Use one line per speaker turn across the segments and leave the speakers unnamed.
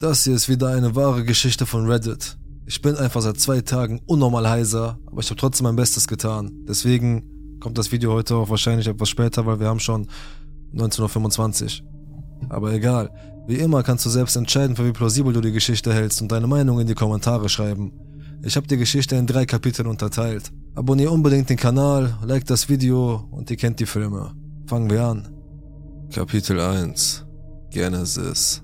Das hier ist wieder eine wahre Geschichte von Reddit. Ich bin einfach seit zwei Tagen unnormal heiser, aber ich habe trotzdem mein Bestes getan. Deswegen kommt das Video heute auch wahrscheinlich etwas später, weil wir haben schon 19.25 Uhr. Aber egal. Wie immer kannst du selbst entscheiden, für wie plausibel du die Geschichte hältst und deine Meinung in die Kommentare schreiben. Ich habe die Geschichte in drei Kapiteln unterteilt. Abonnier unbedingt den Kanal, like das Video und ihr kennt die Filme. Fangen wir an. Kapitel 1 Genesis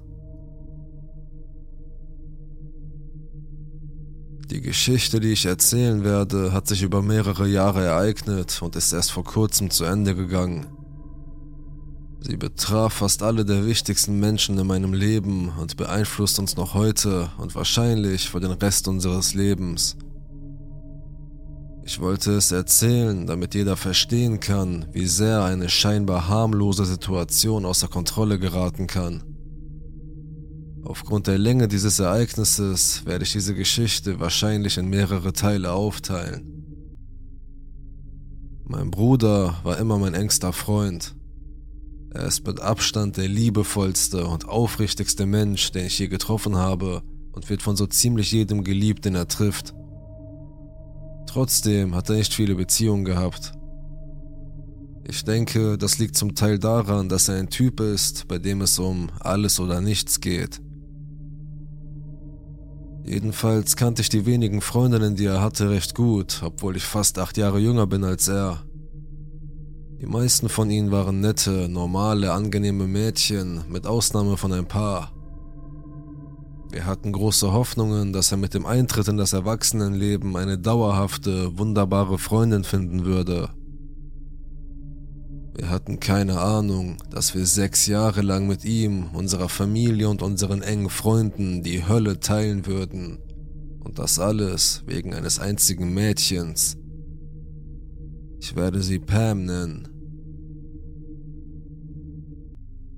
Die Geschichte, die ich erzählen werde, hat sich über mehrere Jahre ereignet und ist erst vor kurzem zu Ende gegangen. Sie betraf fast alle der wichtigsten Menschen in meinem Leben und beeinflusst uns noch heute und wahrscheinlich für den Rest unseres Lebens. Ich wollte es erzählen, damit jeder verstehen kann, wie sehr eine scheinbar harmlose Situation außer Kontrolle geraten kann. Aufgrund der Länge dieses Ereignisses werde ich diese Geschichte wahrscheinlich in mehrere Teile aufteilen. Mein Bruder war immer mein engster Freund. Er ist mit Abstand der liebevollste und aufrichtigste Mensch, den ich je getroffen habe und wird von so ziemlich jedem geliebt, den er trifft. Trotzdem hat er nicht viele Beziehungen gehabt. Ich denke, das liegt zum Teil daran, dass er ein Typ ist, bei dem es um alles oder nichts geht. Jedenfalls kannte ich die wenigen Freundinnen, die er hatte, recht gut, obwohl ich fast acht Jahre jünger bin als er. Die meisten von ihnen waren nette, normale, angenehme Mädchen, mit Ausnahme von ein paar. Wir hatten große Hoffnungen, dass er mit dem Eintritt in das Erwachsenenleben eine dauerhafte, wunderbare Freundin finden würde. Wir hatten keine Ahnung, dass wir sechs Jahre lang mit ihm, unserer Familie und unseren engen Freunden die Hölle teilen würden. Und das alles wegen eines einzigen Mädchens. Ich werde sie Pam nennen.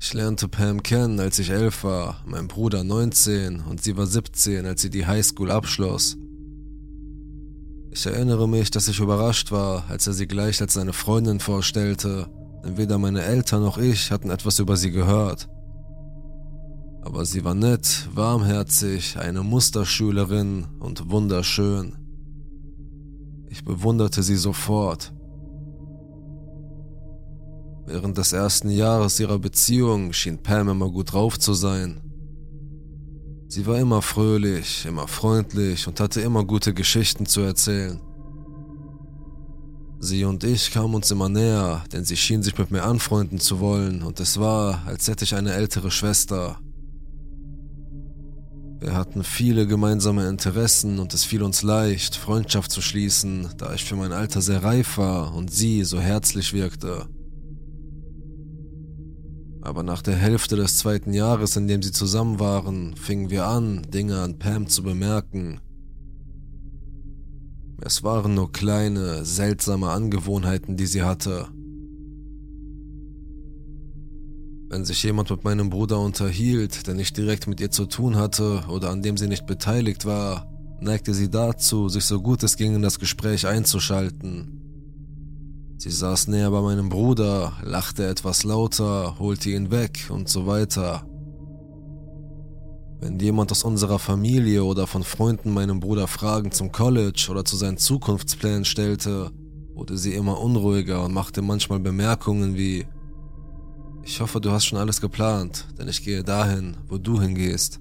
Ich lernte Pam kennen, als ich elf war, mein Bruder 19 und sie war 17, als sie die Highschool abschloss. Ich erinnere mich, dass ich überrascht war, als er sie gleich als seine Freundin vorstellte denn weder meine Eltern noch ich hatten etwas über sie gehört. Aber sie war nett, warmherzig, eine Musterschülerin und wunderschön. Ich bewunderte sie sofort. Während des ersten Jahres ihrer Beziehung schien Pam immer gut drauf zu sein. Sie war immer fröhlich, immer freundlich und hatte immer gute Geschichten zu erzählen. Sie und ich kamen uns immer näher, denn sie schien sich mit mir anfreunden zu wollen und es war, als hätte ich eine ältere Schwester. Wir hatten viele gemeinsame Interessen und es fiel uns leicht, Freundschaft zu schließen, da ich für mein Alter sehr reif war und sie so herzlich wirkte. Aber nach der Hälfte des zweiten Jahres, in dem sie zusammen waren, fingen wir an, Dinge an Pam zu bemerken, es waren nur kleine, seltsame Angewohnheiten, die sie hatte. Wenn sich jemand mit meinem Bruder unterhielt, der nicht direkt mit ihr zu tun hatte oder an dem sie nicht beteiligt war, neigte sie dazu, sich so gut es ging in das Gespräch einzuschalten. Sie saß näher bei meinem Bruder, lachte etwas lauter, holte ihn weg und so weiter. Wenn jemand aus unserer Familie oder von Freunden meinem Bruder Fragen zum College oder zu seinen Zukunftsplänen stellte, wurde sie immer unruhiger und machte manchmal Bemerkungen wie Ich hoffe, du hast schon alles geplant, denn ich gehe dahin, wo du hingehst.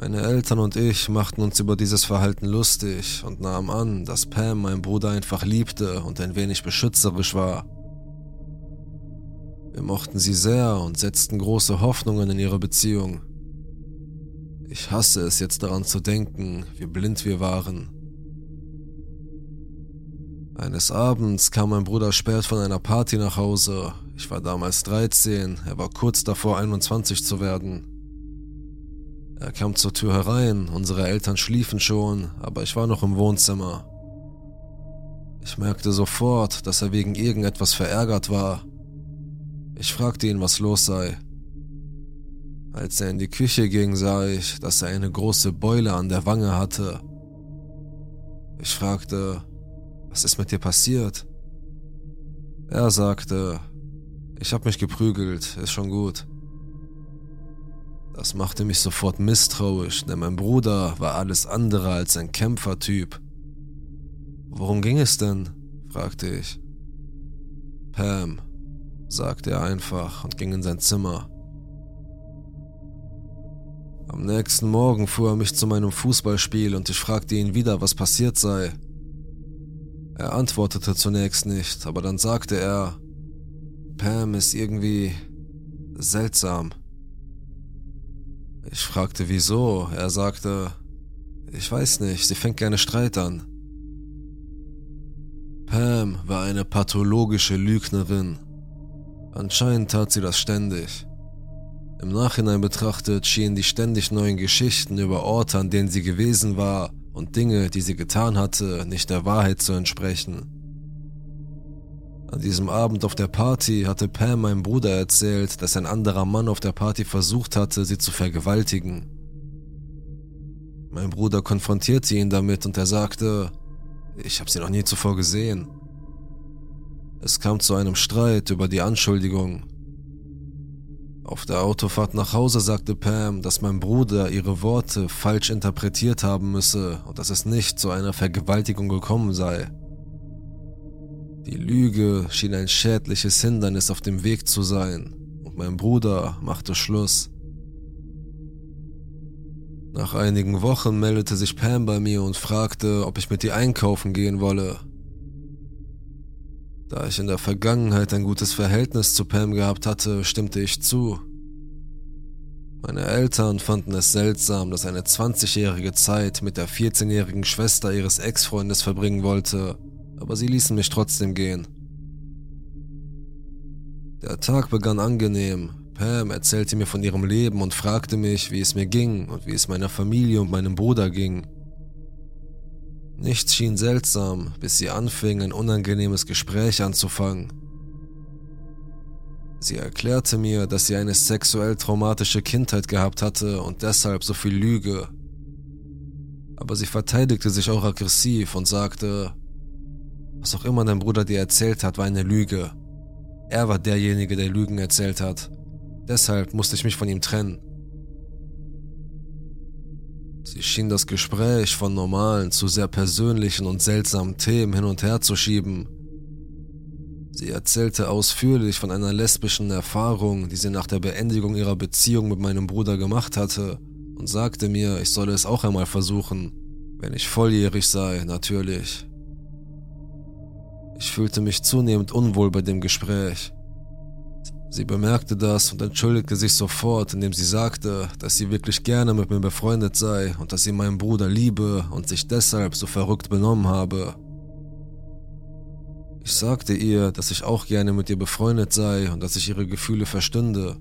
Meine Eltern und ich machten uns über dieses Verhalten lustig und nahmen an, dass Pam meinen Bruder einfach liebte und ein wenig beschützerisch war. Wir mochten sie sehr und setzten große Hoffnungen in ihre Beziehung. Ich hasse es jetzt daran zu denken, wie blind wir waren. Eines Abends kam mein Bruder spät von einer Party nach Hause. Ich war damals 13, er war kurz davor 21 zu werden. Er kam zur Tür herein, unsere Eltern schliefen schon, aber ich war noch im Wohnzimmer. Ich merkte sofort, dass er wegen irgendetwas verärgert war. Ich fragte ihn, was los sei. Als er in die Küche ging, sah ich, dass er eine große Beule an der Wange hatte. Ich fragte, was ist mit dir passiert? Er sagte, ich habe mich geprügelt, ist schon gut. Das machte mich sofort misstrauisch, denn mein Bruder war alles andere als ein Kämpfertyp. Worum ging es denn? fragte ich. Pam, sagte er einfach und ging in sein Zimmer. Am nächsten Morgen fuhr er mich zu meinem Fußballspiel und ich fragte ihn wieder, was passiert sei. Er antwortete zunächst nicht, aber dann sagte er, Pam ist irgendwie seltsam. Ich fragte wieso. Er sagte, ich weiß nicht, sie fängt gerne Streit an. Pam war eine pathologische Lügnerin. Anscheinend tat sie das ständig. Im Nachhinein betrachtet schienen die ständig neuen Geschichten über Orte, an denen sie gewesen war und Dinge, die sie getan hatte, nicht der Wahrheit zu entsprechen. An diesem Abend auf der Party hatte Pam meinem Bruder erzählt, dass ein anderer Mann auf der Party versucht hatte, sie zu vergewaltigen. Mein Bruder konfrontierte ihn damit und er sagte, ich habe sie noch nie zuvor gesehen. Es kam zu einem Streit über die Anschuldigung. Auf der Autofahrt nach Hause sagte Pam, dass mein Bruder ihre Worte falsch interpretiert haben müsse und dass es nicht zu einer Vergewaltigung gekommen sei. Die Lüge schien ein schädliches Hindernis auf dem Weg zu sein, und mein Bruder machte Schluss. Nach einigen Wochen meldete sich Pam bei mir und fragte, ob ich mit ihr einkaufen gehen wolle. Da ich in der Vergangenheit ein gutes Verhältnis zu Pam gehabt hatte, stimmte ich zu. Meine Eltern fanden es seltsam, dass eine 20-jährige Zeit mit der 14-jährigen Schwester ihres Ex-Freundes verbringen wollte aber sie ließen mich trotzdem gehen. Der Tag begann angenehm. Pam erzählte mir von ihrem Leben und fragte mich, wie es mir ging und wie es meiner Familie und meinem Bruder ging. Nichts schien seltsam, bis sie anfing, ein unangenehmes Gespräch anzufangen. Sie erklärte mir, dass sie eine sexuell traumatische Kindheit gehabt hatte und deshalb so viel Lüge. Aber sie verteidigte sich auch aggressiv und sagte, was auch immer dein Bruder dir erzählt hat, war eine Lüge. Er war derjenige, der Lügen erzählt hat. Deshalb musste ich mich von ihm trennen. Sie schien das Gespräch von normalen zu sehr persönlichen und seltsamen Themen hin und her zu schieben. Sie erzählte ausführlich von einer lesbischen Erfahrung, die sie nach der Beendigung ihrer Beziehung mit meinem Bruder gemacht hatte und sagte mir, ich solle es auch einmal versuchen, wenn ich volljährig sei, natürlich. Ich fühlte mich zunehmend unwohl bei dem Gespräch. Sie bemerkte das und entschuldigte sich sofort, indem sie sagte, dass sie wirklich gerne mit mir befreundet sei und dass sie meinen Bruder liebe und sich deshalb so verrückt benommen habe. Ich sagte ihr, dass ich auch gerne mit ihr befreundet sei und dass ich ihre Gefühle verstünde.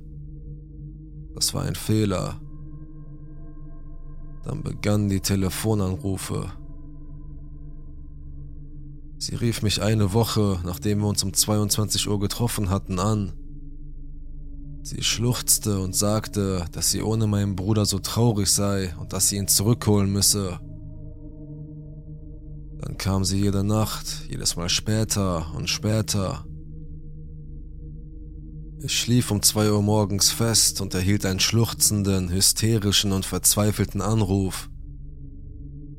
Das war ein Fehler. Dann begannen die Telefonanrufe. Sie rief mich eine Woche, nachdem wir uns um 22 Uhr getroffen hatten, an. Sie schluchzte und sagte, dass sie ohne meinen Bruder so traurig sei und dass sie ihn zurückholen müsse. Dann kam sie jede Nacht, jedes Mal später und später. Ich schlief um zwei Uhr morgens fest und erhielt einen schluchzenden, hysterischen und verzweifelten Anruf.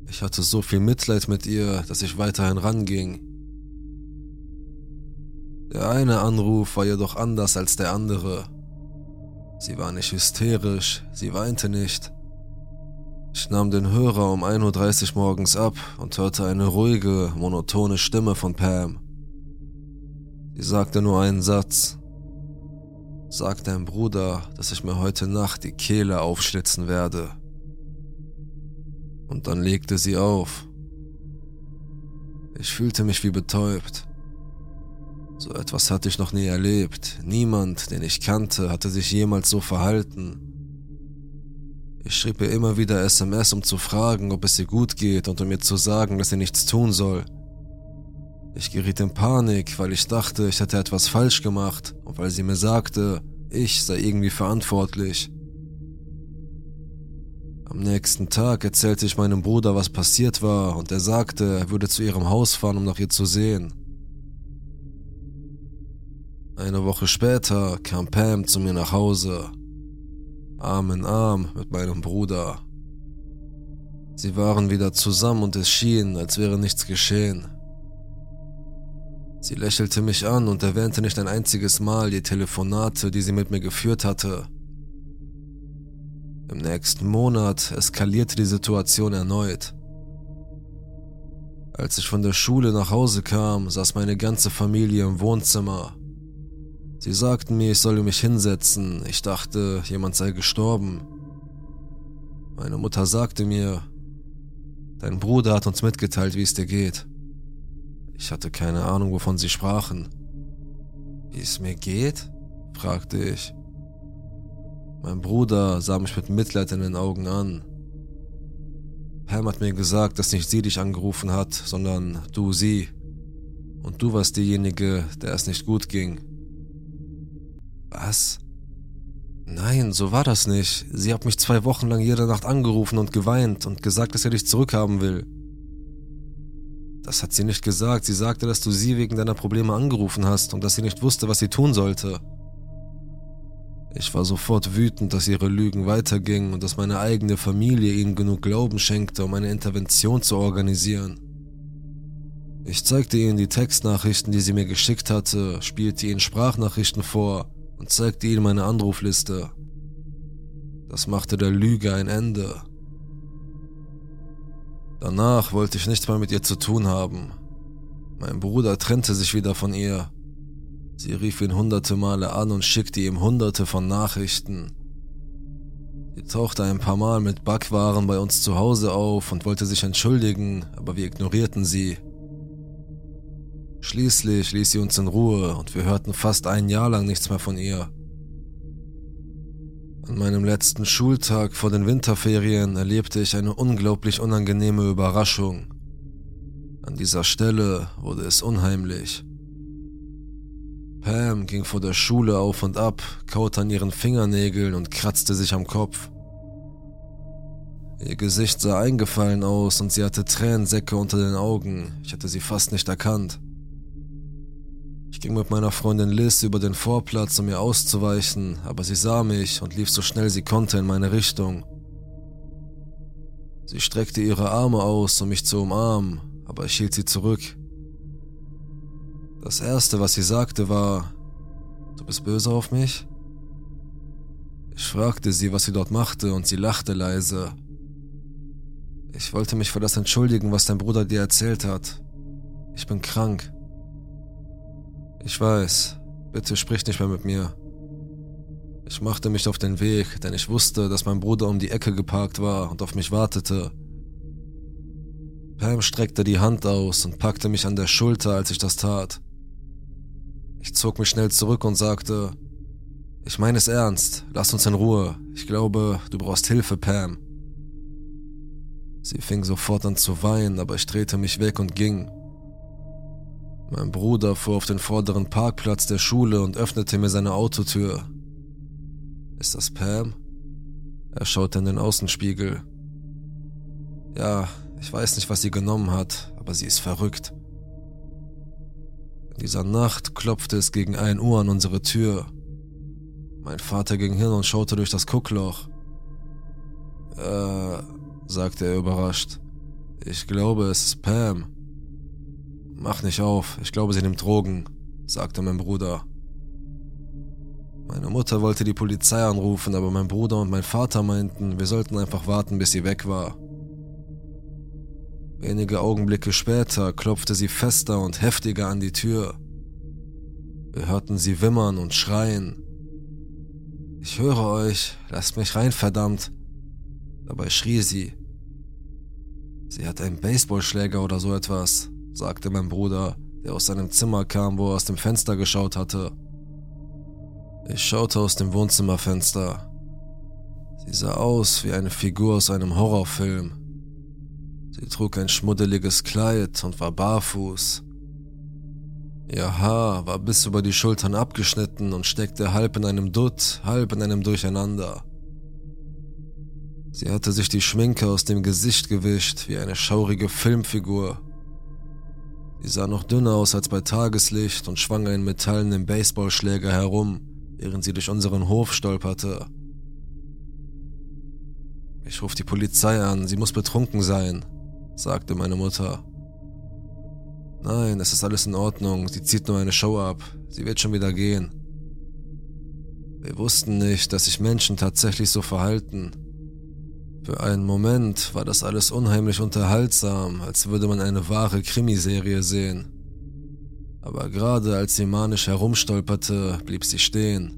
Ich hatte so viel Mitleid mit ihr, dass ich weiterhin ranging. Der eine Anruf war jedoch anders als der andere. Sie war nicht hysterisch, sie weinte nicht. Ich nahm den Hörer um 1.30 Uhr morgens ab und hörte eine ruhige, monotone Stimme von Pam. Sie sagte nur einen Satz. Sag deinem Bruder, dass ich mir heute Nacht die Kehle aufschlitzen werde und dann legte sie auf. Ich fühlte mich wie betäubt. So etwas hatte ich noch nie erlebt. Niemand, den ich kannte, hatte sich jemals so verhalten. Ich schrieb ihr immer wieder SMS, um zu fragen, ob es ihr gut geht und um mir zu sagen, dass sie nichts tun soll. Ich geriet in Panik, weil ich dachte, ich hätte etwas falsch gemacht und weil sie mir sagte, ich sei irgendwie verantwortlich. Am nächsten Tag erzählte ich meinem Bruder, was passiert war, und er sagte, er würde zu ihrem Haus fahren, um nach ihr zu sehen. Eine Woche später kam Pam zu mir nach Hause. Arm in Arm mit meinem Bruder. Sie waren wieder zusammen und es schien, als wäre nichts geschehen. Sie lächelte mich an und erwähnte nicht ein einziges Mal die Telefonate, die sie mit mir geführt hatte. Im nächsten Monat eskalierte die Situation erneut. Als ich von der Schule nach Hause kam, saß meine ganze Familie im Wohnzimmer. Sie sagten mir, ich solle mich hinsetzen. Ich dachte, jemand sei gestorben. Meine Mutter sagte mir, dein Bruder hat uns mitgeteilt, wie es dir geht. Ich hatte keine Ahnung, wovon sie sprachen. Wie es mir geht? fragte ich. Mein Bruder sah mich mit Mitleid in den Augen an. Pam hat mir gesagt, dass nicht sie dich angerufen hat, sondern du sie. Und du warst diejenige, der es nicht gut ging. Was? Nein, so war das nicht. Sie hat mich zwei Wochen lang jede Nacht angerufen und geweint und gesagt, dass er dich zurückhaben will. Das hat sie nicht gesagt. Sie sagte, dass du sie wegen deiner Probleme angerufen hast und dass sie nicht wusste, was sie tun sollte. Ich war sofort wütend, dass ihre Lügen weitergingen und dass meine eigene Familie ihnen genug Glauben schenkte, um eine Intervention zu organisieren. Ich zeigte ihnen die Textnachrichten, die sie mir geschickt hatte, spielte ihnen Sprachnachrichten vor und zeigte ihnen meine Anrufliste. Das machte der Lüge ein Ende. Danach wollte ich nichts mehr mit ihr zu tun haben. Mein Bruder trennte sich wieder von ihr. Sie rief ihn hunderte Male an und schickte ihm hunderte von Nachrichten. Sie tauchte ein paar Mal mit Backwaren bei uns zu Hause auf und wollte sich entschuldigen, aber wir ignorierten sie. Schließlich ließ sie uns in Ruhe und wir hörten fast ein Jahr lang nichts mehr von ihr. An meinem letzten Schultag vor den Winterferien erlebte ich eine unglaublich unangenehme Überraschung. An dieser Stelle wurde es unheimlich. Pam ging vor der Schule auf und ab, kaute an ihren Fingernägeln und kratzte sich am Kopf. Ihr Gesicht sah eingefallen aus und sie hatte Tränensäcke unter den Augen. Ich hatte sie fast nicht erkannt. Ich ging mit meiner Freundin Liz über den Vorplatz, um ihr auszuweichen, aber sie sah mich und lief so schnell sie konnte in meine Richtung. Sie streckte ihre Arme aus, um mich zu umarmen, aber ich hielt sie zurück. Das Erste, was sie sagte, war, du bist böse auf mich? Ich fragte sie, was sie dort machte, und sie lachte leise. Ich wollte mich für das entschuldigen, was dein Bruder dir erzählt hat. Ich bin krank. Ich weiß, bitte sprich nicht mehr mit mir. Ich machte mich auf den Weg, denn ich wusste, dass mein Bruder um die Ecke geparkt war und auf mich wartete. Pam streckte die Hand aus und packte mich an der Schulter, als ich das tat. Ich zog mich schnell zurück und sagte, ich meine es ernst, lass uns in Ruhe. Ich glaube, du brauchst Hilfe, Pam. Sie fing sofort an zu weinen, aber ich drehte mich weg und ging. Mein Bruder fuhr auf den vorderen Parkplatz der Schule und öffnete mir seine Autotür. Ist das Pam? Er schaute in den Außenspiegel. Ja, ich weiß nicht, was sie genommen hat, aber sie ist verrückt. In dieser Nacht klopfte es gegen ein Uhr an unsere Tür. Mein Vater ging hin und schaute durch das Guckloch. Äh, sagte er überrascht. Ich glaube, es ist Pam. Mach nicht auf, ich glaube, sie nimmt Drogen, sagte mein Bruder. Meine Mutter wollte die Polizei anrufen, aber mein Bruder und mein Vater meinten, wir sollten einfach warten, bis sie weg war. Wenige Augenblicke später klopfte sie fester und heftiger an die Tür. Wir hörten sie wimmern und schreien. Ich höre euch, lasst mich rein, verdammt. Dabei schrie sie. Sie hat einen Baseballschläger oder so etwas sagte mein Bruder, der aus seinem Zimmer kam, wo er aus dem Fenster geschaut hatte. Ich schaute aus dem Wohnzimmerfenster. Sie sah aus wie eine Figur aus einem Horrorfilm. Sie trug ein schmuddeliges Kleid und war barfuß. Ihr Haar war bis über die Schultern abgeschnitten und steckte halb in einem Dutt, halb in einem Durcheinander. Sie hatte sich die Schminke aus dem Gesicht gewischt wie eine schaurige Filmfigur Sie sah noch dünner aus als bei Tageslicht und schwang einen metallenen Baseballschläger herum, während sie durch unseren Hof stolperte. Ich rufe die Polizei an, sie muss betrunken sein, sagte meine Mutter. Nein, es ist alles in Ordnung, sie zieht nur eine Show ab, sie wird schon wieder gehen. Wir wussten nicht, dass sich Menschen tatsächlich so verhalten. Für einen Moment war das alles unheimlich unterhaltsam, als würde man eine wahre Krimiserie sehen. Aber gerade als sie manisch herumstolperte, blieb sie stehen.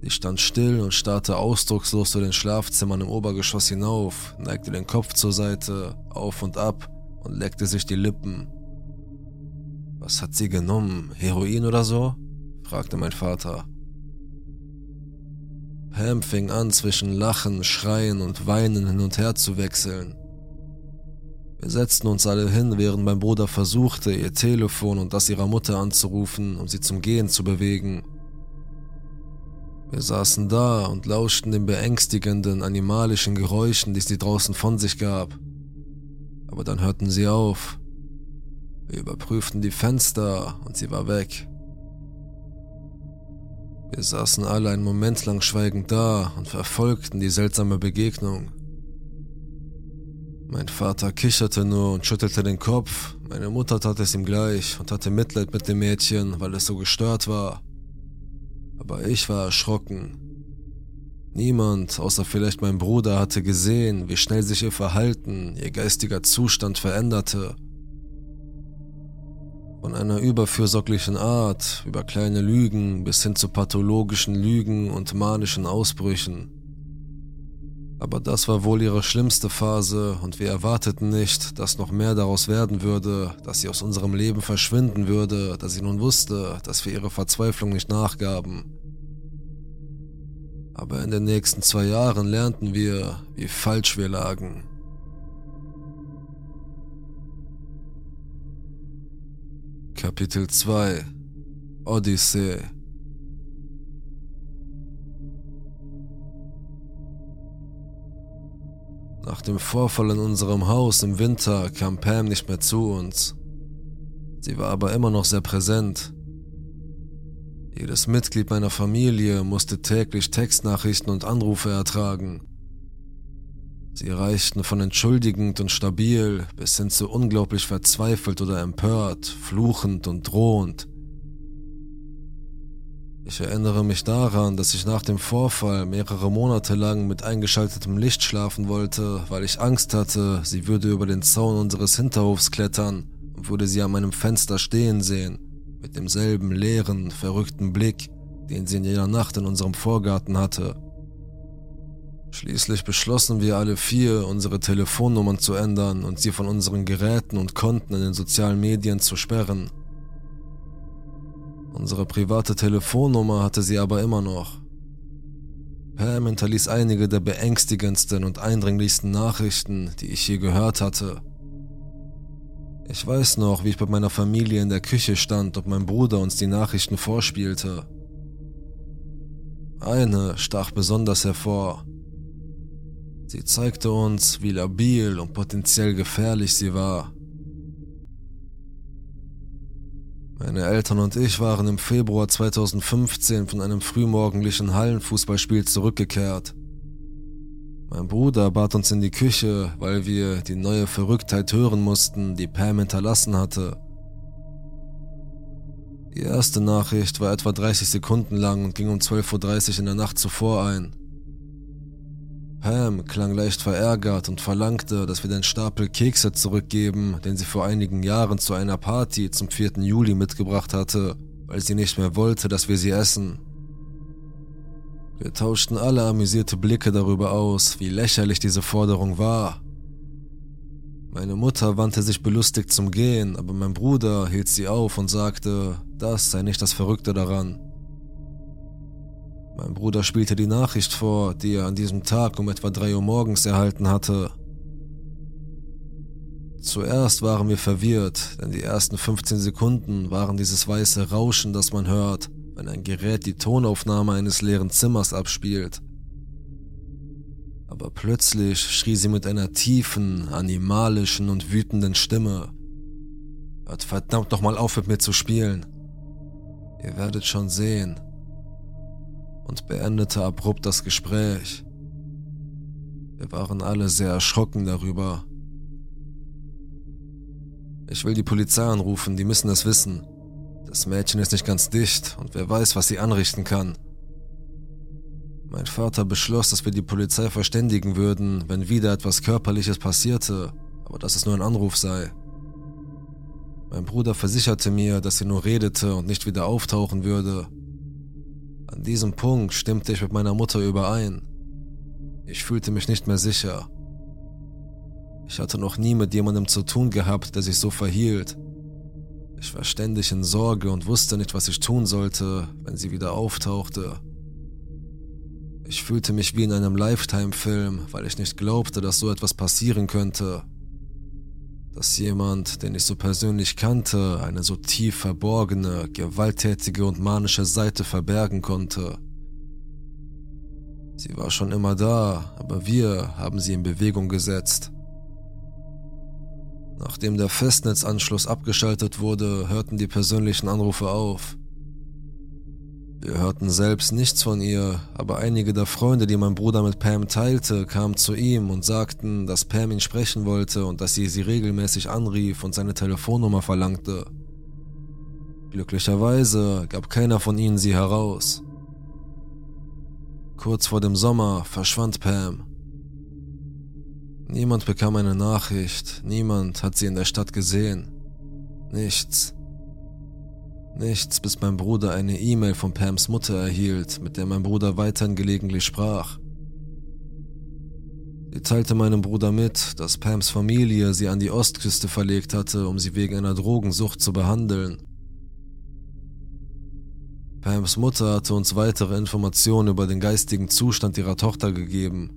Sie stand still und starrte ausdruckslos zu den Schlafzimmern im Obergeschoss hinauf, neigte den Kopf zur Seite, auf und ab und leckte sich die Lippen. Was hat sie genommen? Heroin oder so? fragte mein Vater. Pam fing an, zwischen Lachen, Schreien und Weinen hin und her zu wechseln. Wir setzten uns alle hin, während mein Bruder versuchte, ihr Telefon und das ihrer Mutter anzurufen, um sie zum Gehen zu bewegen. Wir saßen da und lauschten den beängstigenden, animalischen Geräuschen, die sie draußen von sich gab. Aber dann hörten sie auf. Wir überprüften die Fenster und sie war weg. Wir saßen alle einen Moment lang schweigend da und verfolgten die seltsame Begegnung. Mein Vater kicherte nur und schüttelte den Kopf, meine Mutter tat es ihm gleich und hatte Mitleid mit dem Mädchen, weil es so gestört war aber ich war erschrocken. Niemand, außer vielleicht mein Bruder, hatte gesehen, wie schnell sich ihr Verhalten, ihr geistiger Zustand veränderte. Von einer überfürsorglichen Art, über kleine Lügen bis hin zu pathologischen Lügen und manischen Ausbrüchen. Aber das war wohl ihre schlimmste Phase und wir erwarteten nicht, dass noch mehr daraus werden würde, dass sie aus unserem Leben verschwinden würde, da sie nun wusste, dass wir ihre Verzweiflung nicht nachgaben. Aber in den nächsten zwei Jahren lernten wir, wie falsch wir lagen. Kapitel 2 Odyssee Nach dem Vorfall in unserem Haus im Winter kam Pam nicht mehr zu uns. Sie war aber immer noch sehr präsent. Jedes Mitglied meiner Familie musste täglich Textnachrichten und Anrufe ertragen. Sie reichten von entschuldigend und stabil bis hin zu unglaublich verzweifelt oder empört, fluchend und drohend. Ich erinnere mich daran, dass ich nach dem Vorfall mehrere Monate lang mit eingeschaltetem Licht schlafen wollte, weil ich Angst hatte, sie würde über den Zaun unseres Hinterhofs klettern und würde sie an meinem Fenster stehen sehen, mit demselben leeren, verrückten Blick, den sie in jeder Nacht in unserem Vorgarten hatte. Schließlich beschlossen wir alle vier, unsere Telefonnummern zu ändern und sie von unseren Geräten und Konten in den sozialen Medien zu sperren. Unsere private Telefonnummer hatte sie aber immer noch. Pam hinterließ einige der beängstigendsten und eindringlichsten Nachrichten, die ich je gehört hatte. Ich weiß noch, wie ich bei meiner Familie in der Küche stand und mein Bruder uns die Nachrichten vorspielte. Eine stach besonders hervor. Sie zeigte uns, wie labil und potenziell gefährlich sie war. Meine Eltern und ich waren im Februar 2015 von einem frühmorgendlichen Hallenfußballspiel zurückgekehrt. Mein Bruder bat uns in die Küche, weil wir die neue Verrücktheit hören mussten, die Pam hinterlassen hatte. Die erste Nachricht war etwa 30 Sekunden lang und ging um 12.30 Uhr in der Nacht zuvor ein. Pam klang leicht verärgert und verlangte, dass wir den Stapel Kekse zurückgeben, den sie vor einigen Jahren zu einer Party zum 4. Juli mitgebracht hatte, weil sie nicht mehr wollte, dass wir sie essen. Wir tauschten alle amüsierte Blicke darüber aus, wie lächerlich diese Forderung war. Meine Mutter wandte sich belustigt zum Gehen, aber mein Bruder hielt sie auf und sagte, das sei nicht das Verrückte daran. Mein Bruder spielte die Nachricht vor, die er an diesem Tag um etwa drei Uhr morgens erhalten hatte. Zuerst waren wir verwirrt, denn die ersten 15 Sekunden waren dieses weiße Rauschen, das man hört, wenn ein Gerät die Tonaufnahme eines leeren Zimmers abspielt. Aber plötzlich schrie sie mit einer tiefen, animalischen und wütenden Stimme. Hört verdammt nochmal auf mit mir zu spielen. Ihr werdet schon sehen und beendete abrupt das Gespräch. Wir waren alle sehr erschrocken darüber. Ich will die Polizei anrufen, die müssen es wissen. Das Mädchen ist nicht ganz dicht und wer weiß, was sie anrichten kann. Mein Vater beschloss, dass wir die Polizei verständigen würden, wenn wieder etwas Körperliches passierte, aber dass es nur ein Anruf sei. Mein Bruder versicherte mir, dass sie nur redete und nicht wieder auftauchen würde. An diesem Punkt stimmte ich mit meiner Mutter überein. Ich fühlte mich nicht mehr sicher. Ich hatte noch nie mit jemandem zu tun gehabt, der sich so verhielt. Ich war ständig in Sorge und wusste nicht, was ich tun sollte, wenn sie wieder auftauchte. Ich fühlte mich wie in einem Lifetime-Film, weil ich nicht glaubte, dass so etwas passieren könnte. Dass jemand, den ich so persönlich kannte, eine so tief verborgene, gewalttätige und manische Seite verbergen konnte. Sie war schon immer da, aber wir haben sie in Bewegung gesetzt. Nachdem der Festnetzanschluss abgeschaltet wurde, hörten die persönlichen Anrufe auf. Wir hörten selbst nichts von ihr, aber einige der Freunde, die mein Bruder mit Pam teilte, kamen zu ihm und sagten, dass Pam ihn sprechen wollte und dass sie sie regelmäßig anrief und seine Telefonnummer verlangte. Glücklicherweise gab keiner von ihnen sie heraus. Kurz vor dem Sommer verschwand Pam. Niemand bekam eine Nachricht, niemand hat sie in der Stadt gesehen. Nichts. Nichts, bis mein Bruder eine E-Mail von Pams Mutter erhielt, mit der mein Bruder weiterhin gelegentlich sprach. Sie teilte meinem Bruder mit, dass Pams Familie sie an die Ostküste verlegt hatte, um sie wegen einer Drogensucht zu behandeln. Pams Mutter hatte uns weitere Informationen über den geistigen Zustand ihrer Tochter gegeben.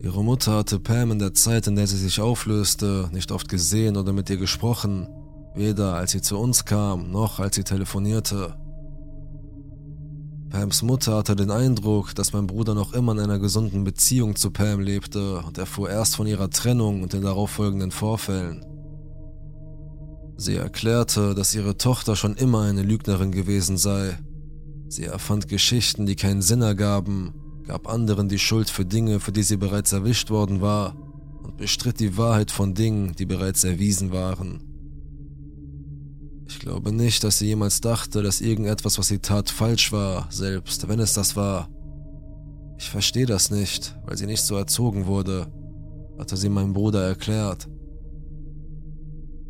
Ihre Mutter hatte Pam in der Zeit, in der sie sich auflöste, nicht oft gesehen oder mit ihr gesprochen, weder als sie zu uns kam, noch als sie telefonierte. Pams Mutter hatte den Eindruck, dass mein Bruder noch immer in einer gesunden Beziehung zu Pam lebte und erfuhr erst von ihrer Trennung und den darauffolgenden Vorfällen. Sie erklärte, dass ihre Tochter schon immer eine Lügnerin gewesen sei. Sie erfand Geschichten, die keinen Sinn ergaben, gab anderen die Schuld für Dinge, für die sie bereits erwischt worden war, und bestritt die Wahrheit von Dingen, die bereits erwiesen waren. Ich glaube nicht, dass sie jemals dachte, dass irgendetwas, was sie tat, falsch war, selbst wenn es das war. Ich verstehe das nicht, weil sie nicht so erzogen wurde, hatte sie meinem Bruder erklärt.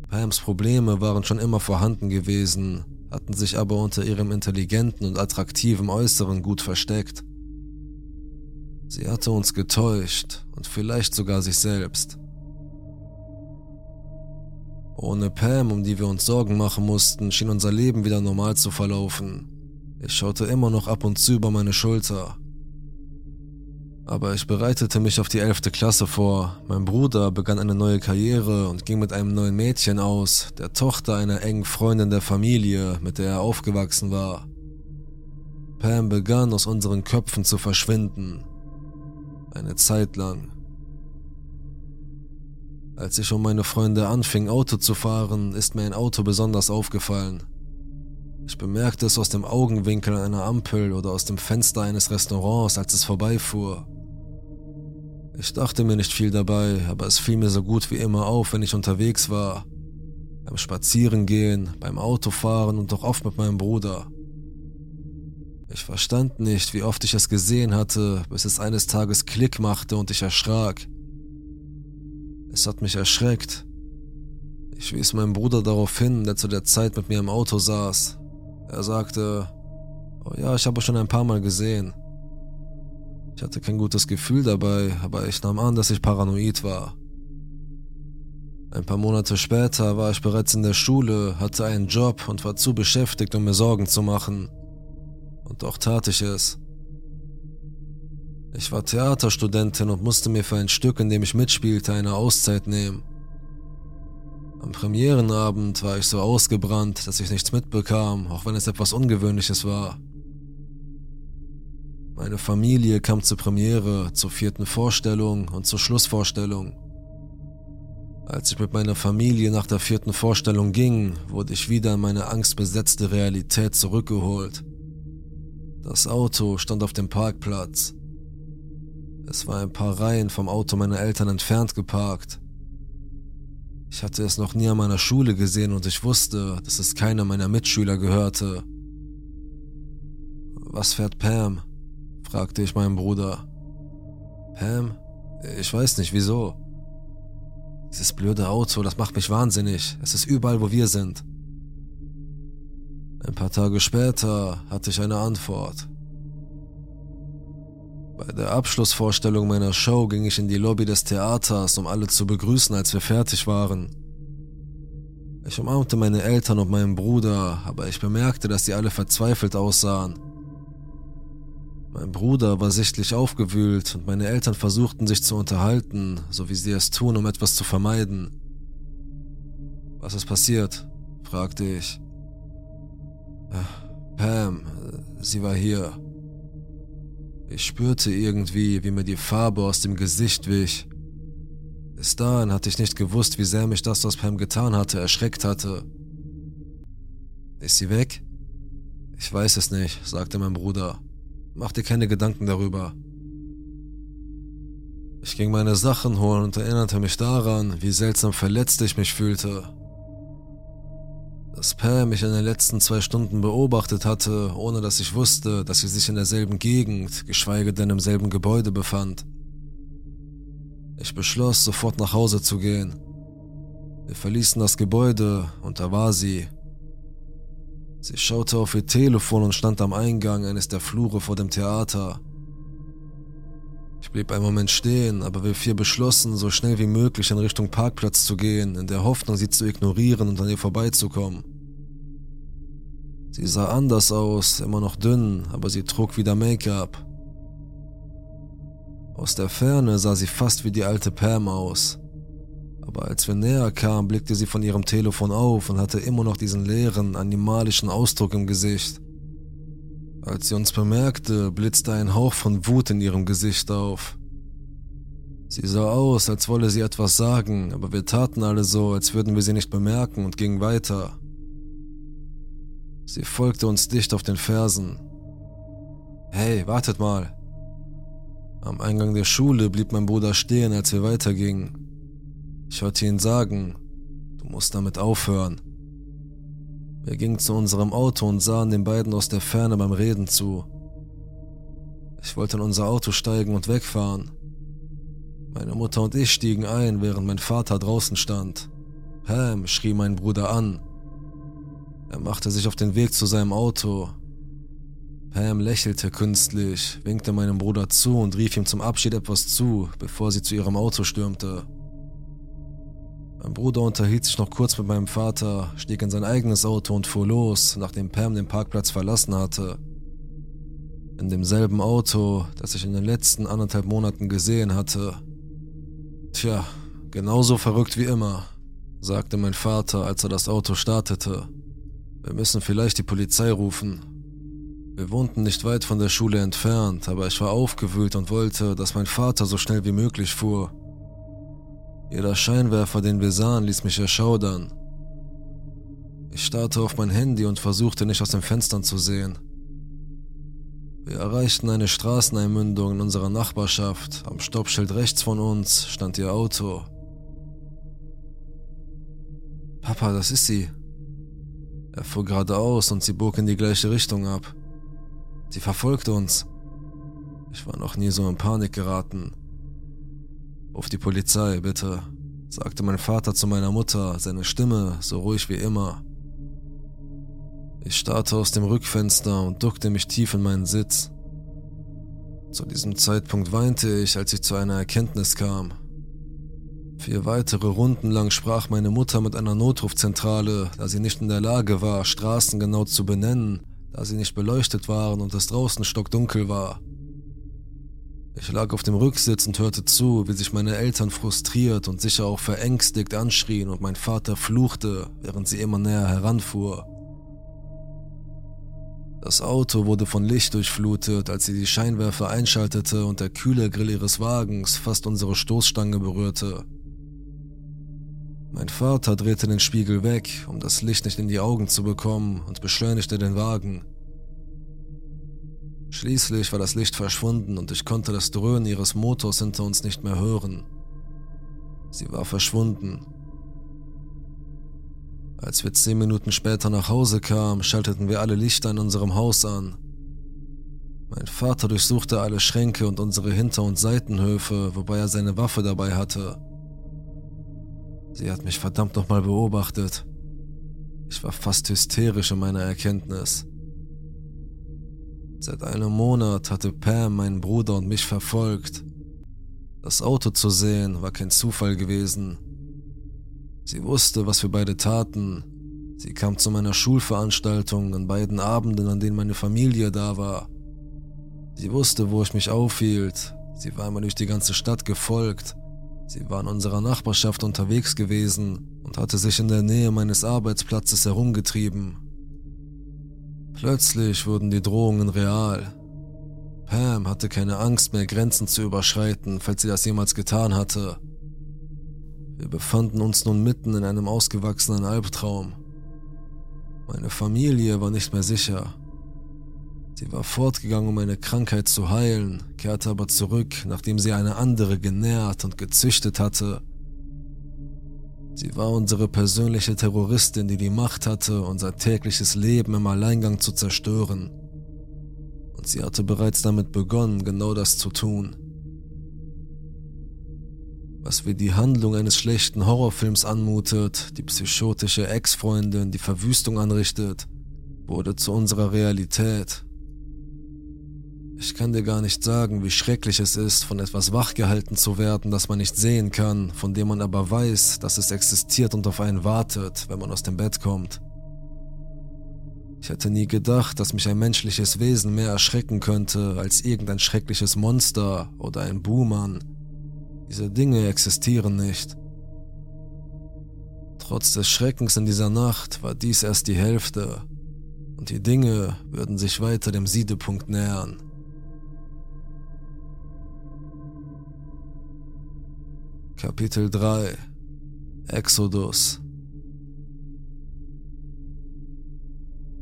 Pams Probleme waren schon immer vorhanden gewesen, hatten sich aber unter ihrem intelligenten und attraktiven Äußeren gut versteckt. Sie hatte uns getäuscht und vielleicht sogar sich selbst. Ohne Pam, um die wir uns Sorgen machen mussten, schien unser Leben wieder normal zu verlaufen. Ich schaute immer noch ab und zu über meine Schulter. Aber ich bereitete mich auf die elfte Klasse vor. Mein Bruder begann eine neue Karriere und ging mit einem neuen Mädchen aus, der Tochter einer engen Freundin der Familie, mit der er aufgewachsen war. Pam begann aus unseren Köpfen zu verschwinden. Eine Zeit lang. Als ich und meine Freunde anfingen, Auto zu fahren, ist mir ein Auto besonders aufgefallen. Ich bemerkte es aus dem Augenwinkel einer Ampel oder aus dem Fenster eines Restaurants, als es vorbeifuhr. Ich dachte mir nicht viel dabei, aber es fiel mir so gut wie immer auf, wenn ich unterwegs war. Beim Spazierengehen, beim Autofahren und auch oft mit meinem Bruder. Ich verstand nicht, wie oft ich es gesehen hatte, bis es eines Tages Klick machte und ich erschrak. Es hat mich erschreckt. Ich wies meinen Bruder darauf hin, der zu der Zeit mit mir im Auto saß. Er sagte, oh ja, ich habe schon ein paar Mal gesehen. Ich hatte kein gutes Gefühl dabei, aber ich nahm an, dass ich paranoid war. Ein paar Monate später war ich bereits in der Schule, hatte einen Job und war zu beschäftigt, um mir Sorgen zu machen. Und doch tat ich es. Ich war Theaterstudentin und musste mir für ein Stück, in dem ich mitspielte, eine Auszeit nehmen. Am Premierenabend war ich so ausgebrannt, dass ich nichts mitbekam, auch wenn es etwas Ungewöhnliches war. Meine Familie kam zur Premiere, zur vierten Vorstellung und zur Schlussvorstellung. Als ich mit meiner Familie nach der vierten Vorstellung ging, wurde ich wieder in meine angstbesetzte Realität zurückgeholt. Das Auto stand auf dem Parkplatz. Es war ein paar Reihen vom Auto meiner Eltern entfernt geparkt. Ich hatte es noch nie an meiner Schule gesehen und ich wusste, dass es keiner meiner Mitschüler gehörte. Was fährt Pam? fragte ich meinen Bruder. Pam? Ich weiß nicht, wieso. Dieses blöde Auto, das macht mich wahnsinnig. Es ist überall, wo wir sind. Ein paar Tage später hatte ich eine Antwort. Bei der Abschlussvorstellung meiner Show ging ich in die Lobby des Theaters, um alle zu begrüßen, als wir fertig waren. Ich umarmte meine Eltern und meinen Bruder, aber ich bemerkte, dass sie alle verzweifelt aussahen. Mein Bruder war sichtlich aufgewühlt und meine Eltern versuchten sich zu unterhalten, so wie sie es tun, um etwas zu vermeiden. Was ist passiert? fragte ich. Äh, Pam, sie war hier. Ich spürte irgendwie, wie mir die Farbe aus dem Gesicht wich. Bis dahin hatte ich nicht gewusst, wie sehr mich das, was Pam getan hatte, erschreckt hatte. Ist sie weg? Ich weiß es nicht, sagte mein Bruder. Mach dir keine Gedanken darüber. Ich ging meine Sachen holen und erinnerte mich daran, wie seltsam verletzt ich mich fühlte. Dass Pam mich in den letzten zwei Stunden beobachtet hatte, ohne dass ich wusste, dass sie sich in derselben Gegend, geschweige denn im selben Gebäude befand. Ich beschloss, sofort nach Hause zu gehen. Wir verließen das Gebäude und da war sie, Sie schaute auf ihr Telefon und stand am Eingang eines der Flure vor dem Theater. Ich blieb einen Moment stehen, aber wir vier beschlossen, so schnell wie möglich in Richtung Parkplatz zu gehen, in der Hoffnung, sie zu ignorieren und an ihr vorbeizukommen. Sie sah anders aus, immer noch dünn, aber sie trug wieder Make-up. Aus der Ferne sah sie fast wie die alte Pam aus aber als wir näher kamen, blickte sie von ihrem Telefon auf und hatte immer noch diesen leeren, animalischen Ausdruck im Gesicht. Als sie uns bemerkte, blitzte ein Hauch von Wut in ihrem Gesicht auf. Sie sah aus, als wolle sie etwas sagen, aber wir taten alle so, als würden wir sie nicht bemerken und gingen weiter. Sie folgte uns dicht auf den Fersen. Hey, wartet mal. Am Eingang der Schule blieb mein Bruder stehen, als wir weitergingen. Ich hörte ihn sagen, du musst damit aufhören. Wir gingen zu unserem Auto und sahen den beiden aus der Ferne beim Reden zu. Ich wollte in unser Auto steigen und wegfahren. Meine Mutter und ich stiegen ein, während mein Vater draußen stand. Pam schrie mein Bruder an. Er machte sich auf den Weg zu seinem Auto. Pam lächelte künstlich, winkte meinem Bruder zu und rief ihm zum Abschied etwas zu, bevor sie zu ihrem Auto stürmte. Mein Bruder unterhielt sich noch kurz mit meinem Vater, stieg in sein eigenes Auto und fuhr los, nachdem Pam den Parkplatz verlassen hatte. In demselben Auto, das ich in den letzten anderthalb Monaten gesehen hatte. Tja, genauso verrückt wie immer, sagte mein Vater, als er das Auto startete. Wir müssen vielleicht die Polizei rufen. Wir wohnten nicht weit von der Schule entfernt, aber ich war aufgewühlt und wollte, dass mein Vater so schnell wie möglich fuhr. Jeder Scheinwerfer, den wir sahen, ließ mich erschaudern. Ich starrte auf mein Handy und versuchte nicht aus den Fenstern zu sehen. Wir erreichten eine Straßeneinmündung in unserer Nachbarschaft. Am Stoppschild rechts von uns stand ihr Auto. Papa, das ist sie. Er fuhr geradeaus und sie bog in die gleiche Richtung ab. Sie verfolgte uns. Ich war noch nie so in Panik geraten. Ruf die Polizei, bitte, sagte mein Vater zu meiner Mutter, seine Stimme so ruhig wie immer. Ich starrte aus dem Rückfenster und duckte mich tief in meinen Sitz. Zu diesem Zeitpunkt weinte ich, als ich zu einer Erkenntnis kam. Vier weitere Runden lang sprach meine Mutter mit einer Notrufzentrale, da sie nicht in der Lage war, Straßen genau zu benennen, da sie nicht beleuchtet waren und es draußen stockdunkel war. Ich lag auf dem Rücksitz und hörte zu, wie sich meine Eltern frustriert und sicher auch verängstigt anschrien und mein Vater fluchte, während sie immer näher heranfuhr. Das Auto wurde von Licht durchflutet, als sie die Scheinwerfer einschaltete und der kühle Grill ihres Wagens fast unsere Stoßstange berührte. Mein Vater drehte den Spiegel weg, um das Licht nicht in die Augen zu bekommen, und beschleunigte den Wagen. Schließlich war das Licht verschwunden und ich konnte das Dröhnen ihres Motors hinter uns nicht mehr hören. Sie war verschwunden. Als wir zehn Minuten später nach Hause kamen, schalteten wir alle Lichter in unserem Haus an. Mein Vater durchsuchte alle Schränke und unsere Hinter- und Seitenhöfe, wobei er seine Waffe dabei hatte. Sie hat mich verdammt nochmal beobachtet. Ich war fast hysterisch in meiner Erkenntnis. Seit einem Monat hatte Pam meinen Bruder und mich verfolgt. Das Auto zu sehen war kein Zufall gewesen. Sie wusste, was wir beide taten. Sie kam zu meiner Schulveranstaltung an beiden Abenden, an denen meine Familie da war. Sie wusste, wo ich mich aufhielt. Sie war mir durch die ganze Stadt gefolgt. Sie war in unserer Nachbarschaft unterwegs gewesen und hatte sich in der Nähe meines Arbeitsplatzes herumgetrieben. Plötzlich wurden die Drohungen real. Pam hatte keine Angst mehr, Grenzen zu überschreiten, falls sie das jemals getan hatte. Wir befanden uns nun mitten in einem ausgewachsenen Albtraum. Meine Familie war nicht mehr sicher. Sie war fortgegangen, um eine Krankheit zu heilen, kehrte aber zurück, nachdem sie eine andere genährt und gezüchtet hatte. Sie war unsere persönliche Terroristin, die die Macht hatte, unser tägliches Leben im Alleingang zu zerstören. Und sie hatte bereits damit begonnen, genau das zu tun. Was wie die Handlung eines schlechten Horrorfilms anmutet, die psychotische Ex-Freundin, die Verwüstung anrichtet, wurde zu unserer Realität. Ich kann dir gar nicht sagen, wie schrecklich es ist, von etwas wachgehalten zu werden, das man nicht sehen kann, von dem man aber weiß, dass es existiert und auf einen wartet, wenn man aus dem Bett kommt. Ich hätte nie gedacht, dass mich ein menschliches Wesen mehr erschrecken könnte als irgendein schreckliches Monster oder ein Buhmann. Diese Dinge existieren nicht. Trotz des Schreckens in dieser Nacht war dies erst die Hälfte, und die Dinge würden sich weiter dem Siedepunkt nähern. Kapitel 3 Exodus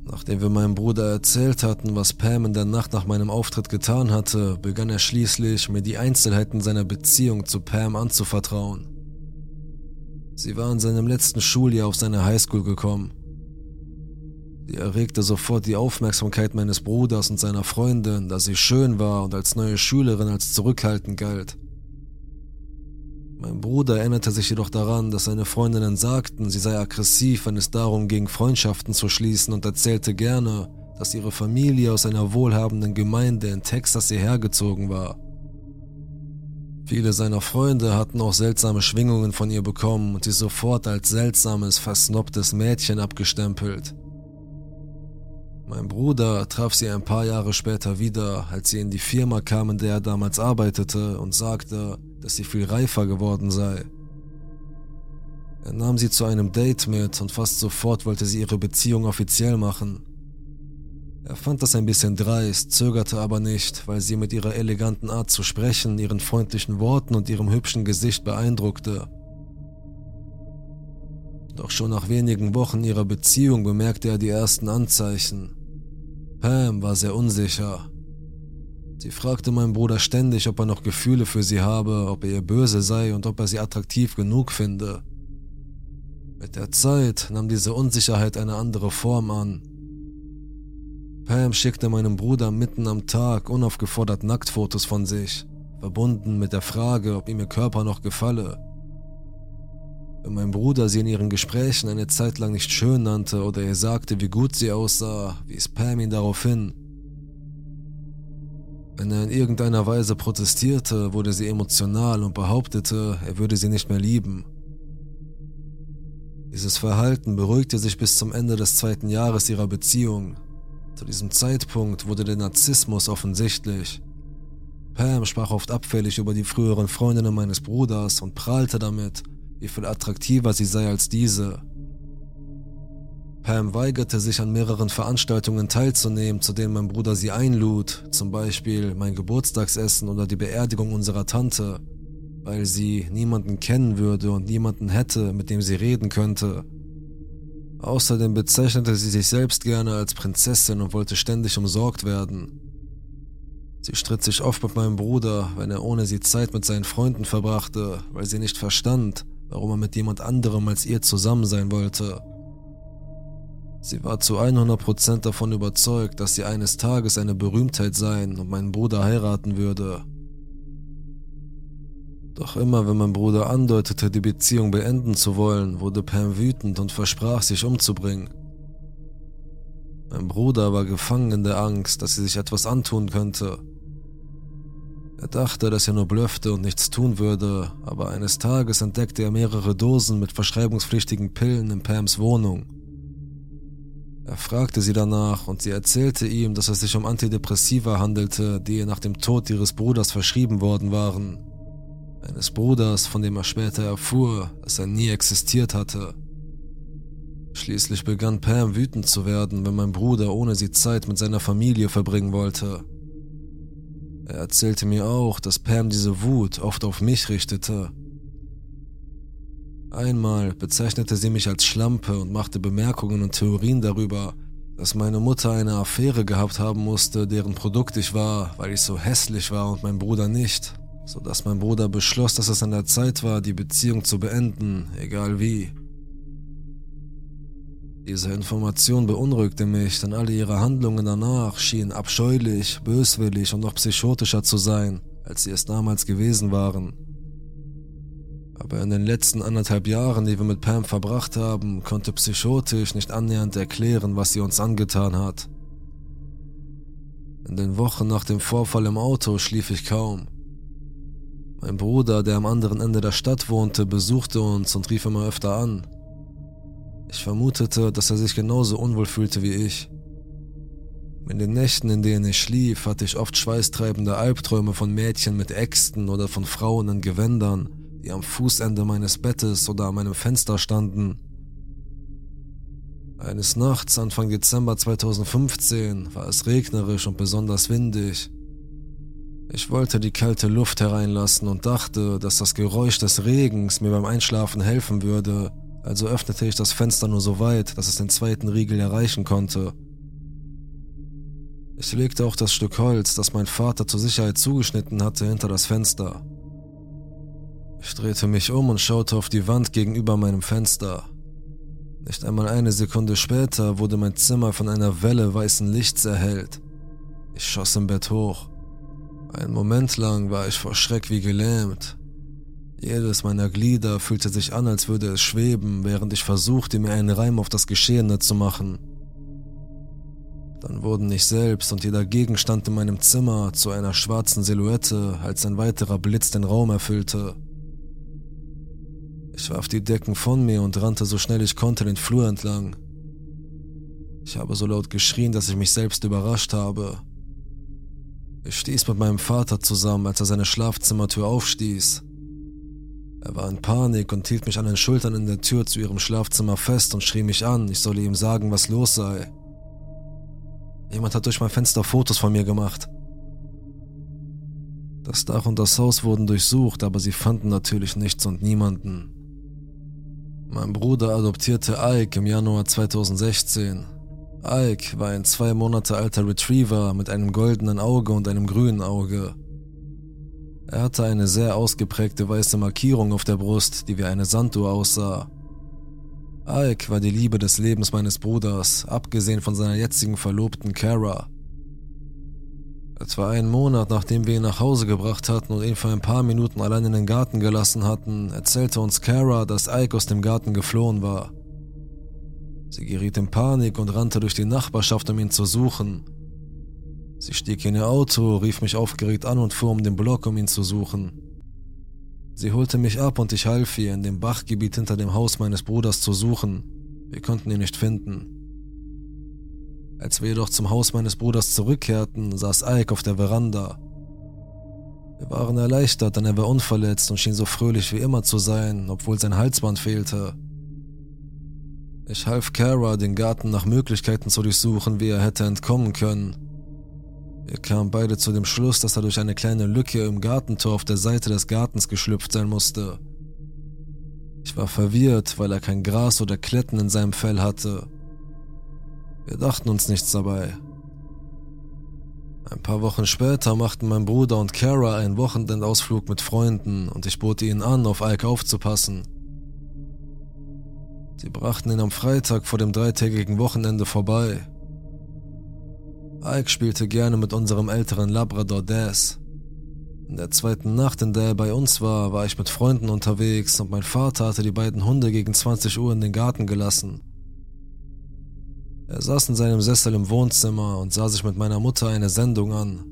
Nachdem wir meinem Bruder erzählt hatten, was Pam in der Nacht nach meinem Auftritt getan hatte, begann er schließlich, mir die Einzelheiten seiner Beziehung zu Pam anzuvertrauen. Sie war in seinem letzten Schuljahr auf seine Highschool gekommen. Sie erregte sofort die Aufmerksamkeit meines Bruders und seiner Freundin, da sie schön war und als neue Schülerin als zurückhaltend galt. Mein Bruder erinnerte sich jedoch daran, dass seine Freundinnen sagten, sie sei aggressiv, wenn es darum ging, Freundschaften zu schließen und erzählte gerne, dass ihre Familie aus einer wohlhabenden Gemeinde in Texas hierher gezogen war. Viele seiner Freunde hatten auch seltsame Schwingungen von ihr bekommen und sie sofort als seltsames, versnobtes Mädchen abgestempelt. Mein Bruder traf sie ein paar Jahre später wieder, als sie in die Firma kam, in der er damals arbeitete, und sagte, dass sie viel reifer geworden sei. Er nahm sie zu einem Date mit und fast sofort wollte sie ihre Beziehung offiziell machen. Er fand das ein bisschen dreist, zögerte aber nicht, weil sie mit ihrer eleganten Art zu sprechen, ihren freundlichen Worten und ihrem hübschen Gesicht beeindruckte. Doch schon nach wenigen Wochen ihrer Beziehung bemerkte er die ersten Anzeichen. Pam war sehr unsicher. Sie fragte meinen Bruder ständig, ob er noch Gefühle für sie habe, ob er ihr böse sei und ob er sie attraktiv genug finde. Mit der Zeit nahm diese Unsicherheit eine andere Form an. Pam schickte meinem Bruder mitten am Tag unaufgefordert Nacktfotos von sich, verbunden mit der Frage, ob ihm ihr Körper noch gefalle. Wenn mein Bruder sie in ihren Gesprächen eine Zeit lang nicht schön nannte oder ihr sagte, wie gut sie aussah, wies Pam ihn darauf hin, wenn er in irgendeiner Weise protestierte, wurde sie emotional und behauptete, er würde sie nicht mehr lieben. Dieses Verhalten beruhigte sich bis zum Ende des zweiten Jahres ihrer Beziehung. Zu diesem Zeitpunkt wurde der Narzissmus offensichtlich. Pam sprach oft abfällig über die früheren Freundinnen meines Bruders und prahlte damit, wie viel attraktiver sie sei als diese. Pam weigerte sich an mehreren Veranstaltungen teilzunehmen, zu denen mein Bruder sie einlud, zum Beispiel mein Geburtstagsessen oder die Beerdigung unserer Tante, weil sie niemanden kennen würde und niemanden hätte, mit dem sie reden könnte. Außerdem bezeichnete sie sich selbst gerne als Prinzessin und wollte ständig umsorgt werden. Sie stritt sich oft mit meinem Bruder, wenn er ohne sie Zeit mit seinen Freunden verbrachte, weil sie nicht verstand, warum er mit jemand anderem als ihr zusammen sein wollte. Sie war zu 100% davon überzeugt, dass sie eines Tages eine Berühmtheit sein und meinen Bruder heiraten würde. Doch immer wenn mein Bruder andeutete, die Beziehung beenden zu wollen, wurde Pam wütend und versprach, sich umzubringen. Mein Bruder war gefangen in der Angst, dass sie sich etwas antun könnte. Er dachte, dass er nur blöffte und nichts tun würde, aber eines Tages entdeckte er mehrere Dosen mit verschreibungspflichtigen Pillen in Pams Wohnung. Er fragte sie danach und sie erzählte ihm, dass es sich um Antidepressiva handelte, die ihr nach dem Tod ihres Bruders verschrieben worden waren. Eines Bruders, von dem er später erfuhr, dass er nie existiert hatte. Schließlich begann Pam wütend zu werden, wenn mein Bruder ohne sie Zeit mit seiner Familie verbringen wollte. Er erzählte mir auch, dass Pam diese Wut oft auf mich richtete. Einmal bezeichnete sie mich als Schlampe und machte Bemerkungen und Theorien darüber, dass meine Mutter eine Affäre gehabt haben musste, deren Produkt ich war, weil ich so hässlich war und mein Bruder nicht, sodass mein Bruder beschloss, dass es an der Zeit war, die Beziehung zu beenden, egal wie. Diese Information beunruhigte mich, denn alle ihre Handlungen danach schienen abscheulich, böswillig und noch psychotischer zu sein, als sie es damals gewesen waren. Aber in den letzten anderthalb Jahren, die wir mit Pam verbracht haben, konnte psychotisch nicht annähernd erklären, was sie uns angetan hat. In den Wochen nach dem Vorfall im Auto schlief ich kaum. Mein Bruder, der am anderen Ende der Stadt wohnte, besuchte uns und rief immer öfter an, ich vermutete, dass er sich genauso unwohl fühlte wie ich. In den Nächten, in denen ich schlief, hatte ich oft schweißtreibende Albträume von Mädchen mit Äxten oder von Frauen in Gewändern, die am Fußende meines Bettes oder an meinem Fenster standen. Eines Nachts, Anfang Dezember 2015, war es regnerisch und besonders windig. Ich wollte die kalte Luft hereinlassen und dachte, dass das Geräusch des Regens mir beim Einschlafen helfen würde, also öffnete ich das Fenster nur so weit, dass es den zweiten Riegel erreichen konnte. Ich legte auch das Stück Holz, das mein Vater zur Sicherheit zugeschnitten hatte, hinter das Fenster. Ich drehte mich um und schaute auf die Wand gegenüber meinem Fenster. Nicht einmal eine Sekunde später wurde mein Zimmer von einer Welle weißen Lichts erhellt. Ich schoss im Bett hoch. Einen Moment lang war ich vor Schreck wie gelähmt. Jedes meiner Glieder fühlte sich an, als würde es schweben, während ich versuchte, mir einen Reim auf das Geschehene zu machen. Dann wurden ich selbst und jeder Gegenstand in meinem Zimmer zu einer schwarzen Silhouette, als ein weiterer Blitz den Raum erfüllte. Ich warf die Decken von mir und rannte so schnell ich konnte den Flur entlang. Ich habe so laut geschrien, dass ich mich selbst überrascht habe. Ich stieß mit meinem Vater zusammen, als er seine Schlafzimmertür aufstieß. Er war in Panik und hielt mich an den Schultern in der Tür zu ihrem Schlafzimmer fest und schrie mich an, ich solle ihm sagen, was los sei. Jemand hat durch mein Fenster Fotos von mir gemacht. Das Dach und das Haus wurden durchsucht, aber sie fanden natürlich nichts und niemanden. Mein Bruder adoptierte Ike im Januar 2016. Ike war ein zwei Monate alter Retriever mit einem goldenen Auge und einem grünen Auge. Er hatte eine sehr ausgeprägte weiße Markierung auf der Brust, die wie eine Sanduhr aussah. Ike war die Liebe des Lebens meines Bruders, abgesehen von seiner jetzigen Verlobten Kara. Etwa einen Monat nachdem wir ihn nach Hause gebracht hatten und ihn für ein paar Minuten allein in den Garten gelassen hatten, erzählte uns Kara, dass Ike aus dem Garten geflohen war. Sie geriet in Panik und rannte durch die Nachbarschaft, um ihn zu suchen. Sie stieg in ihr Auto, rief mich aufgeregt an und fuhr um den Block, um ihn zu suchen. Sie holte mich ab und ich half ihr, in dem Bachgebiet hinter dem Haus meines Bruders zu suchen. Wir konnten ihn nicht finden. Als wir jedoch zum Haus meines Bruders zurückkehrten, saß Ike auf der Veranda. Wir waren erleichtert, denn er war unverletzt und schien so fröhlich wie immer zu sein, obwohl sein Halsband fehlte. Ich half Kara, den Garten nach Möglichkeiten zu durchsuchen, wie er hätte entkommen können. Wir kamen beide zu dem Schluss, dass er durch eine kleine Lücke im Gartentor auf der Seite des Gartens geschlüpft sein musste. Ich war verwirrt, weil er kein Gras oder Kletten in seinem Fell hatte. Wir dachten uns nichts dabei. Ein paar Wochen später machten mein Bruder und Kara einen Wochenendausflug mit Freunden und ich bot ihnen an, auf Ike aufzupassen. Sie brachten ihn am Freitag vor dem dreitägigen Wochenende vorbei. Ike spielte gerne mit unserem älteren Labrador Daz. In der zweiten Nacht, in der er bei uns war, war ich mit Freunden unterwegs und mein Vater hatte die beiden Hunde gegen 20 Uhr in den Garten gelassen. Er saß in seinem Sessel im Wohnzimmer und sah sich mit meiner Mutter eine Sendung an.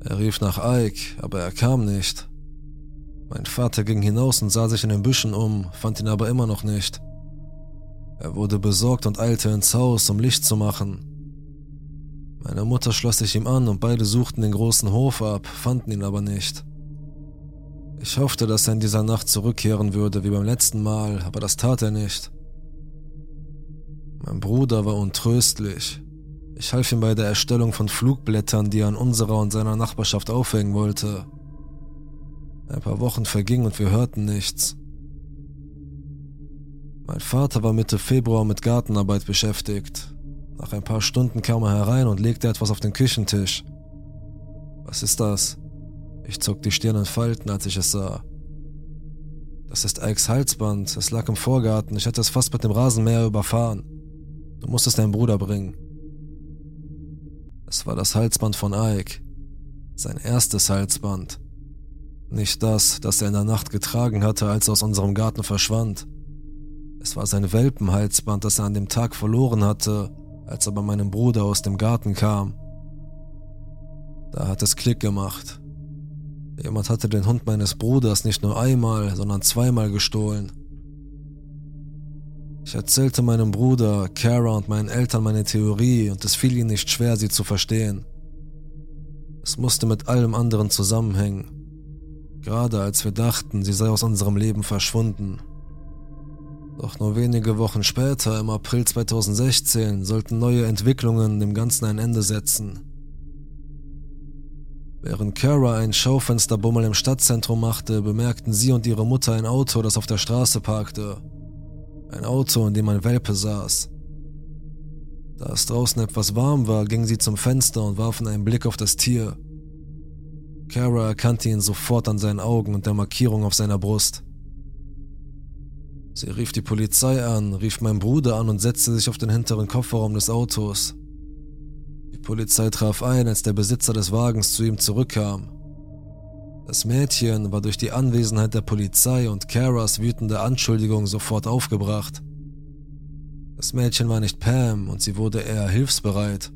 Er rief nach Ike, aber er kam nicht. Mein Vater ging hinaus und sah sich in den Büschen um, fand ihn aber immer noch nicht. Er wurde besorgt und eilte ins Haus, um Licht zu machen. Meine Mutter schloss sich ihm an und beide suchten den großen Hof ab, fanden ihn aber nicht. Ich hoffte, dass er in dieser Nacht zurückkehren würde wie beim letzten Mal, aber das tat er nicht. Mein Bruder war untröstlich. Ich half ihm bei der Erstellung von Flugblättern, die er an unserer und seiner Nachbarschaft aufhängen wollte. Ein paar Wochen vergingen und wir hörten nichts. Mein Vater war Mitte Februar mit Gartenarbeit beschäftigt. Nach ein paar Stunden kam er herein und legte etwas auf den Küchentisch. Was ist das? Ich zog die Stirn in Falten, als ich es sah. Das ist Ikes Halsband. Es lag im Vorgarten. Ich hätte es fast mit dem Rasenmäher überfahren. Du musst es deinem Bruder bringen. Es war das Halsband von Ike. Sein erstes Halsband. Nicht das, das er in der Nacht getragen hatte, als er aus unserem Garten verschwand. Es war sein Welpenhalsband, das er an dem Tag verloren hatte, als er bei meinem Bruder aus dem Garten kam. Da hat es Klick gemacht. Jemand hatte den Hund meines Bruders nicht nur einmal, sondern zweimal gestohlen. Ich erzählte meinem Bruder, Kara und meinen Eltern meine Theorie und es fiel ihnen nicht schwer, sie zu verstehen. Es musste mit allem anderen zusammenhängen. Gerade als wir dachten, sie sei aus unserem Leben verschwunden. Doch nur wenige Wochen später, im April 2016, sollten neue Entwicklungen dem Ganzen ein Ende setzen. Während Kara einen Schaufensterbummel im Stadtzentrum machte, bemerkten sie und ihre Mutter ein Auto, das auf der Straße parkte. Ein Auto, in dem ein Welpe saß. Da es draußen etwas warm war, gingen sie zum Fenster und warfen einen Blick auf das Tier. Kara erkannte ihn sofort an seinen Augen und der Markierung auf seiner Brust. Sie rief die Polizei an, rief meinen Bruder an und setzte sich auf den hinteren Kofferraum des Autos. Die Polizei traf ein, als der Besitzer des Wagens zu ihm zurückkam. Das Mädchen war durch die Anwesenheit der Polizei und Caras wütende Anschuldigung sofort aufgebracht. Das Mädchen war nicht Pam und sie wurde eher hilfsbereit.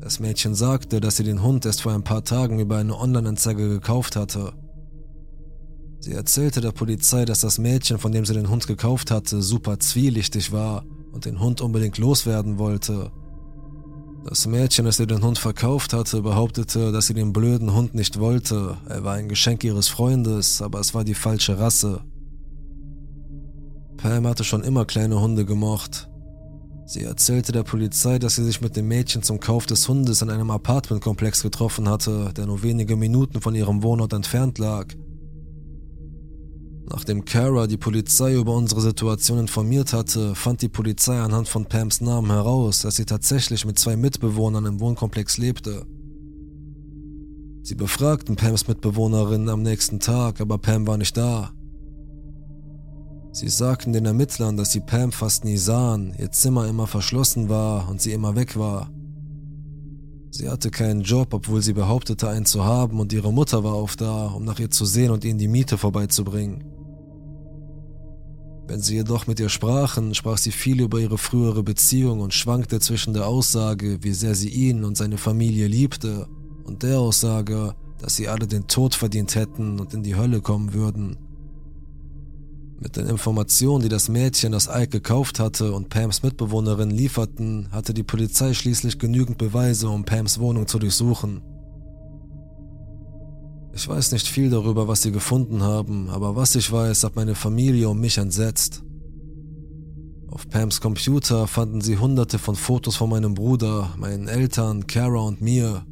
Das Mädchen sagte, dass sie den Hund erst vor ein paar Tagen über eine Online-Anzeige gekauft hatte. Sie erzählte der Polizei, dass das Mädchen, von dem sie den Hund gekauft hatte, super zwielichtig war und den Hund unbedingt loswerden wollte das Mädchen, das ihr den Hund verkauft hatte, behauptete, dass sie den blöden Hund nicht wollte. Er war ein Geschenk ihres Freundes, aber es war die falsche Rasse. Pam hatte schon immer kleine Hunde gemocht. Sie erzählte der Polizei, dass sie sich mit dem Mädchen zum Kauf des Hundes in einem Apartmentkomplex getroffen hatte, der nur wenige Minuten von ihrem Wohnort entfernt lag. Nachdem Kara die Polizei über unsere Situation informiert hatte, fand die Polizei anhand von Pams Namen heraus, dass sie tatsächlich mit zwei Mitbewohnern im Wohnkomplex lebte. Sie befragten Pams Mitbewohnerin am nächsten Tag, aber Pam war nicht da. Sie sagten den Ermittlern, dass sie Pam fast nie sahen, ihr Zimmer immer verschlossen war und sie immer weg war. Sie hatte keinen Job, obwohl sie behauptete, einen zu haben, und ihre Mutter war oft da, um nach ihr zu sehen und ihnen die Miete vorbeizubringen. Wenn sie jedoch mit ihr sprachen, sprach sie viel über ihre frühere Beziehung und schwankte zwischen der Aussage, wie sehr sie ihn und seine Familie liebte, und der Aussage, dass sie alle den Tod verdient hätten und in die Hölle kommen würden. Mit den Informationen, die das Mädchen, das Ike gekauft hatte, und Pams Mitbewohnerin lieferten, hatte die Polizei schließlich genügend Beweise, um Pams Wohnung zu durchsuchen. Ich weiß nicht viel darüber, was sie gefunden haben, aber was ich weiß, hat meine Familie um mich entsetzt. Auf Pams Computer fanden sie hunderte von Fotos von meinem Bruder, meinen Eltern, Kara und mir.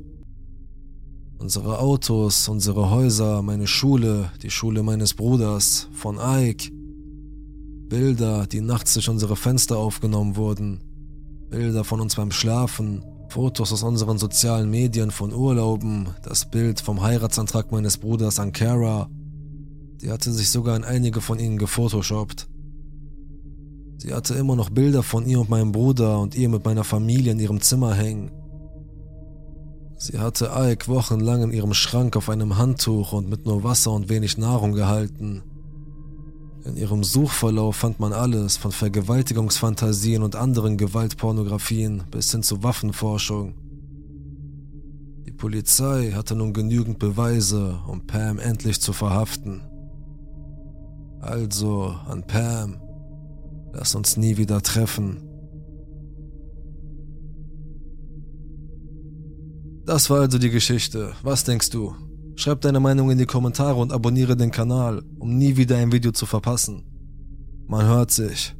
Unsere Autos, unsere Häuser, meine Schule, die Schule meines Bruders, von Ike. Bilder, die nachts durch unsere Fenster aufgenommen wurden. Bilder von uns beim Schlafen, Fotos aus unseren sozialen Medien von Urlauben, das Bild vom Heiratsantrag meines Bruders an Kara. Die hatte sich sogar in einige von ihnen gefotoshoppt. Sie hatte immer noch Bilder von ihr und meinem Bruder und ihr mit meiner Familie in ihrem Zimmer hängen. Sie hatte Ike wochenlang in ihrem Schrank auf einem Handtuch und mit nur Wasser und wenig Nahrung gehalten. In ihrem Suchverlauf fand man alles, von Vergewaltigungsfantasien und anderen Gewaltpornografien bis hin zu Waffenforschung. Die Polizei hatte nun genügend Beweise, um Pam endlich zu verhaften. Also an Pam, lass uns nie wieder treffen. Das war also die Geschichte. Was denkst du? Schreib deine Meinung in die Kommentare und abonniere den Kanal, um nie wieder ein Video zu verpassen. Man hört sich.